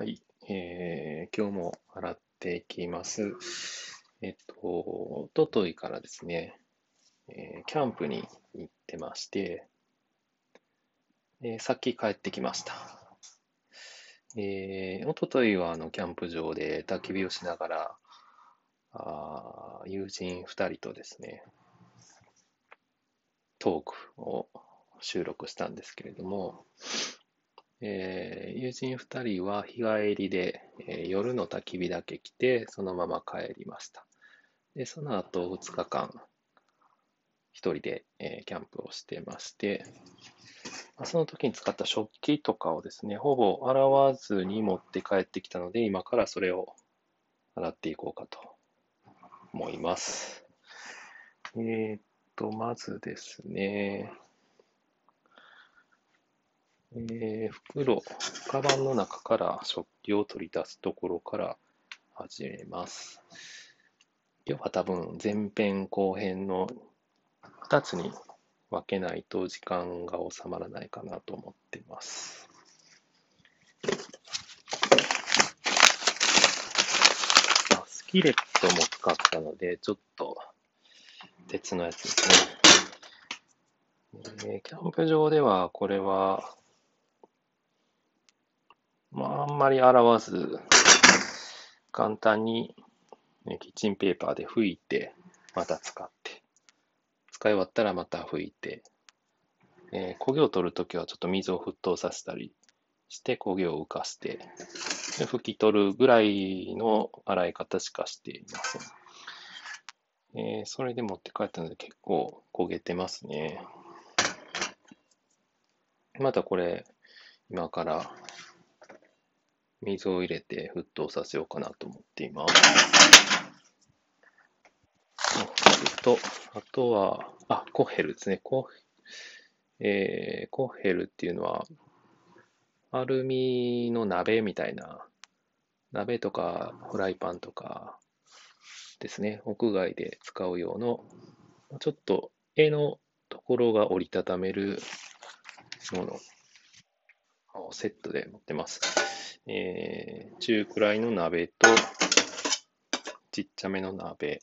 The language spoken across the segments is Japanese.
はい、えー、今日も洗っていきます。えっと、おとといからですね、えー、キャンプに行ってまして、え、さっき帰ってきました。えー、おとといはあのキャンプ場で焚き火をしながら、あ友人2人とですね、トークを収録したんですけれども、えー、友人2人は日帰りで、えー、夜の焚き火だけ来て、そのまま帰りました。で、その後2日間、1人で、えー、キャンプをしてまして、まあ、その時に使った食器とかをですね、ほぼ洗わずに持って帰ってきたので、今からそれを洗っていこうかと思います。えー、っと、まずですね、えー、袋、カバンの中から食器を取り出すところから始めます。今日は多分前編後編の2つに分けないと時間が収まらないかなと思っています。スキレットも使ったので、ちょっと鉄のやつですね。えー、キャンプ場ではこれはまあ、あんまり洗わず、簡単に、ね、キッチンペーパーで拭いて、また使って、使い終わったらまた拭いて、えー、焦げを取るときはちょっと水を沸騰させたりして焦げを浮かして、で拭き取るぐらいの洗い方しかしていません。えー、それで持って帰ったので結構焦げてますね。またこれ、今から水を入れて沸騰させようかなと思っています。と、あとは、あ、コッヘルですね。コ,、えー、コヘルっていうのは、アルミの鍋みたいな、鍋とかフライパンとかですね、屋外で使う用の、ちょっと絵のところが折りたためるものセットで持ってます。えー、中くらいの鍋と、ちっちゃめの鍋。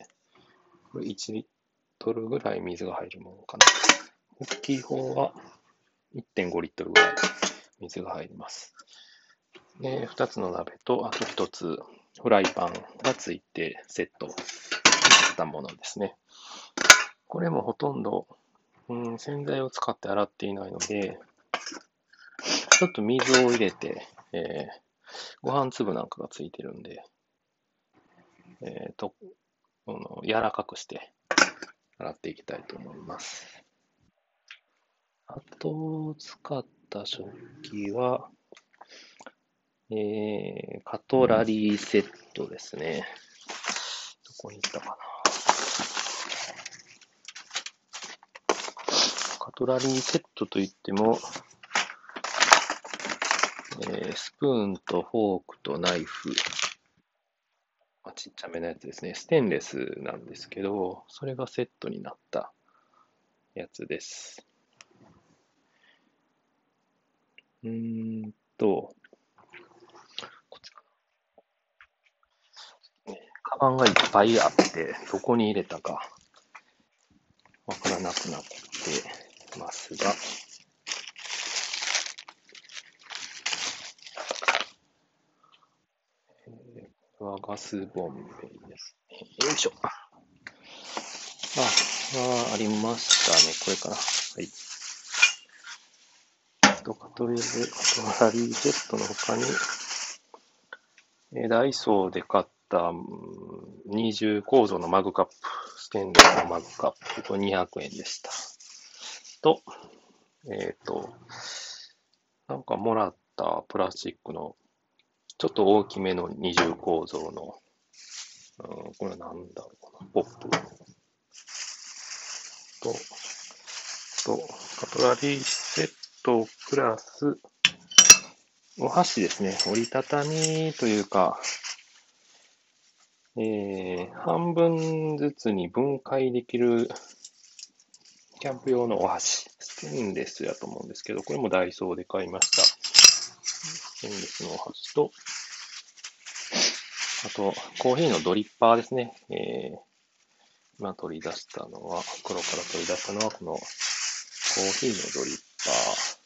これ1リットルぐらい水が入るものかな。大きい方は1.5リットルぐらい水が入ります。で、2つの鍋と、あと1つフライパンがついてセットしたものですね。これもほとんど、うん、洗剤を使って洗っていないので、ちょっと水を入れて、えー、ご飯粒なんかがついてるんで、えっ、ー、と、この柔らかくして洗っていきたいと思います。あと、使った食器は、えー、カトラリーセットですね。どこに行ったかな。カトラリーセットといっても、えー、スプーンとフォークとナイフ、あ、ちっちゃめのやつですね。ステンレスなんですけど、それがセットになったやつです。うーんと、こっちかな。カバンがいっぱいあって、どこに入れたかわからなくなってますが、はガスボンベですね。よいしょ。あ、あ、ありましたね。これかな。はい。とか、とりあえず、カトラリージェットの他に、えダイソーで買った二重構造のマグカップ、ステンレスのマグカップ、これ200円でした。と、えっ、ー、と、なんかもらったプラスチックのちょっと大きめの二重構造の、うん、これは何だろうな、ポップと、と、カトラリーセットプラス、お箸ですね。折りたたみというか、えー、半分ずつに分解できるキャンプ用のお箸。ステンレスやと思うんですけど、これもダイソーで買いました。ステンレスのお箸と、あと、コーヒーのドリッパーですね。えー、今取り出したのは、袋から取り出したのは、このコーヒーのドリッパー。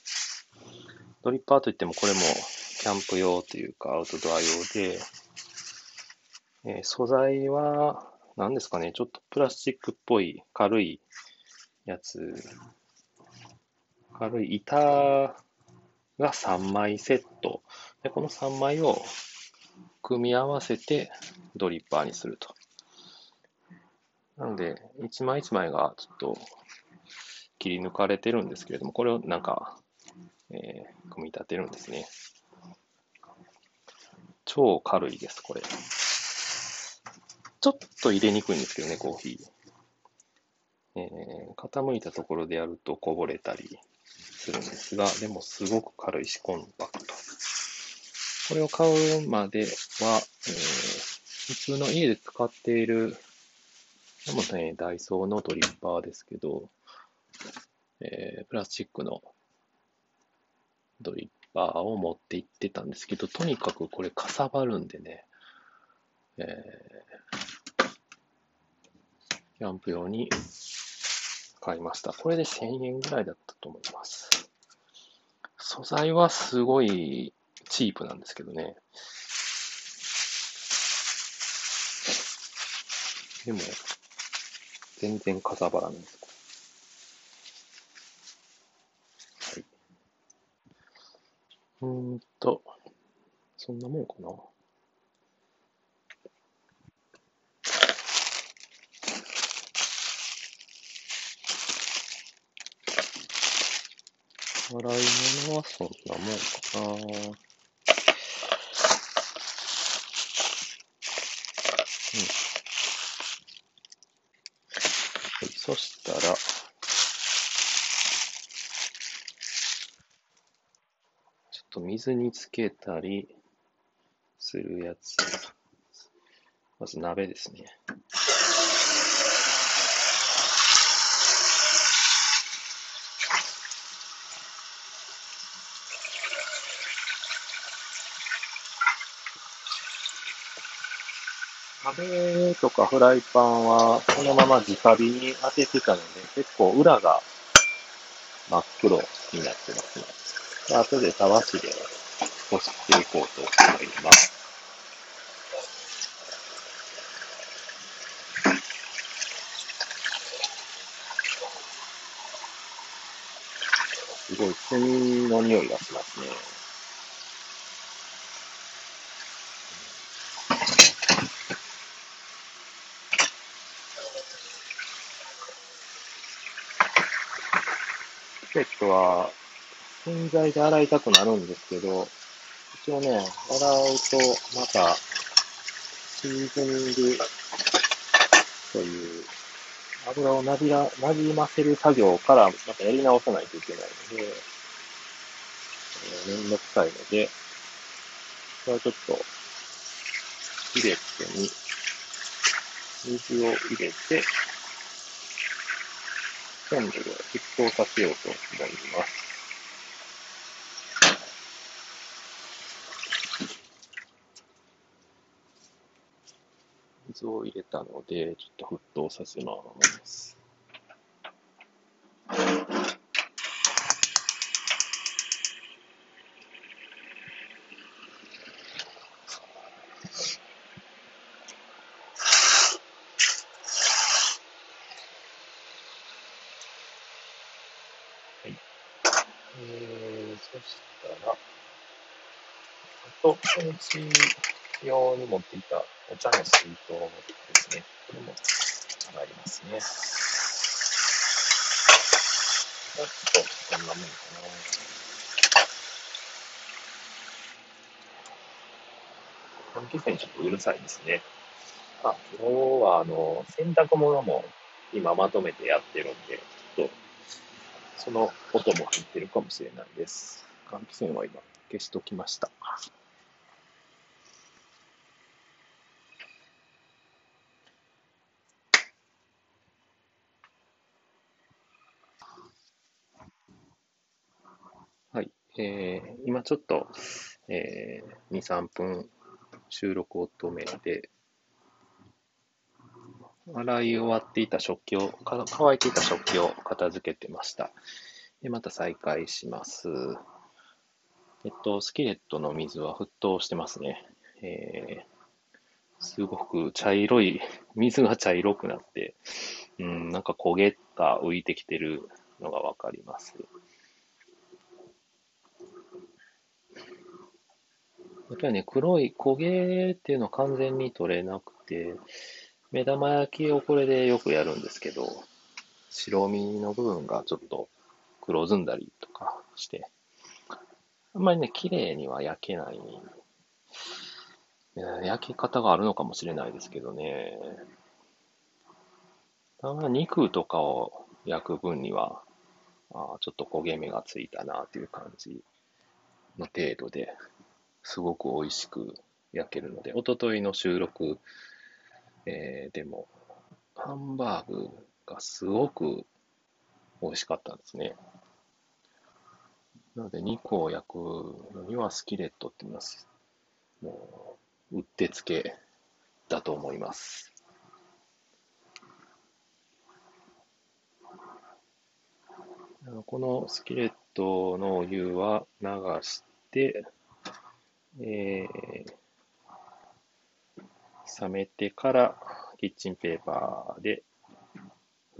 ドリッパーといっても、これもキャンプ用というか、アウトドア用で、えー、素材は、何ですかね、ちょっとプラスチックっぽい軽いやつ、軽い板が3枚セット。で、この3枚を組み合わせてドリッパーにすると。なので、一枚一枚がちょっと切り抜かれてるんですけれども、これをなんか、えー、組み立てるんですね。超軽いです、これ。ちょっと入れにくいんですけどね、コーヒー。えー、傾いたところでやるとこぼれたりするんですが、でもすごく軽いし、コンパクト。これを買うまでは、えー、普通の家で使っている、でもね、ダイソーのドリッパーですけど、えー、プラスチックのドリッパーを持って行ってたんですけど、とにかくこれかさばるんでね、えー、キャンプ用に買いました。これで1000円ぐらいだったと思います。素材はすごいチープなんですけどね。でも、全然かさばらないです。はい。うーんと、そんなもんかな。洗い物はそんなもんかな。うん。はいそしたら、ちょっと水につけたりするやつ。まず鍋ですね。鍋とかフライパンはそのまま直火に当ててたので、結構裏が真っ黒になってますね。で後でたわしでこすっていこうと思います。すごい炭の匂いがしますね。ペットは洗剤で洗いたくなるんですけど、一応ね、洗うとまたシーズニングという油をなじら、なじませる作業からまたやり直さないといけないので、えー、めんどくさいので、これはちょっと入れてに、水を入れて、キャンドルを沸騰させようと思います。水を入れたので、ちょっと沸騰させます。そしたら、あと、うち用に持っていたお茶の水筒ですね。これも上がりますね。ちょっと、こんなもんかな。換気扇ちょっとうるさいですね。あ、今日はあの、洗濯物も今まとめてやってるんで、ちょっとその音も入ってるかもしれないです。換気扇は今消しときました。はい。えー、今ちょっと、えー、2、3分収録を止めて、洗い終わっていた食器を、乾いていた食器を片付けてました。で、また再開します。えっと、スキレットの水は沸騰してますね。えー、すごく茶色い、水が茶色くなって、うん、なんか焦げが浮いてきてるのがわかります。やっぱりね、黒い焦げっていうのは完全に取れなくて、目玉焼きをこれでよくやるんですけど、白身の部分がちょっと黒ずんだりとかして、あんまりね、綺麗には焼けない。焼き方があるのかもしれないですけどね。たま肉とかを焼く分には、あちょっと焦げ目がついたなという感じの程度で、すごく美味しく焼けるので、おとといの収録、えー、でも、ハンバーグがすごく美味しかったんですね。なので、肉を焼くのにはスキレットって言います。もう、うってつけだと思います。このスキレットのお湯は流して、えー、冷めてからキッチンペーパーで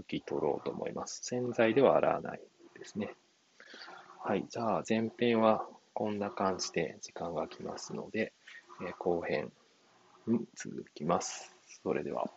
拭き取ろうと思います。洗剤では洗わないですね。はい。じゃあ、前編はこんな感じで時間が来ますので、えー、後編に続きます。それでは。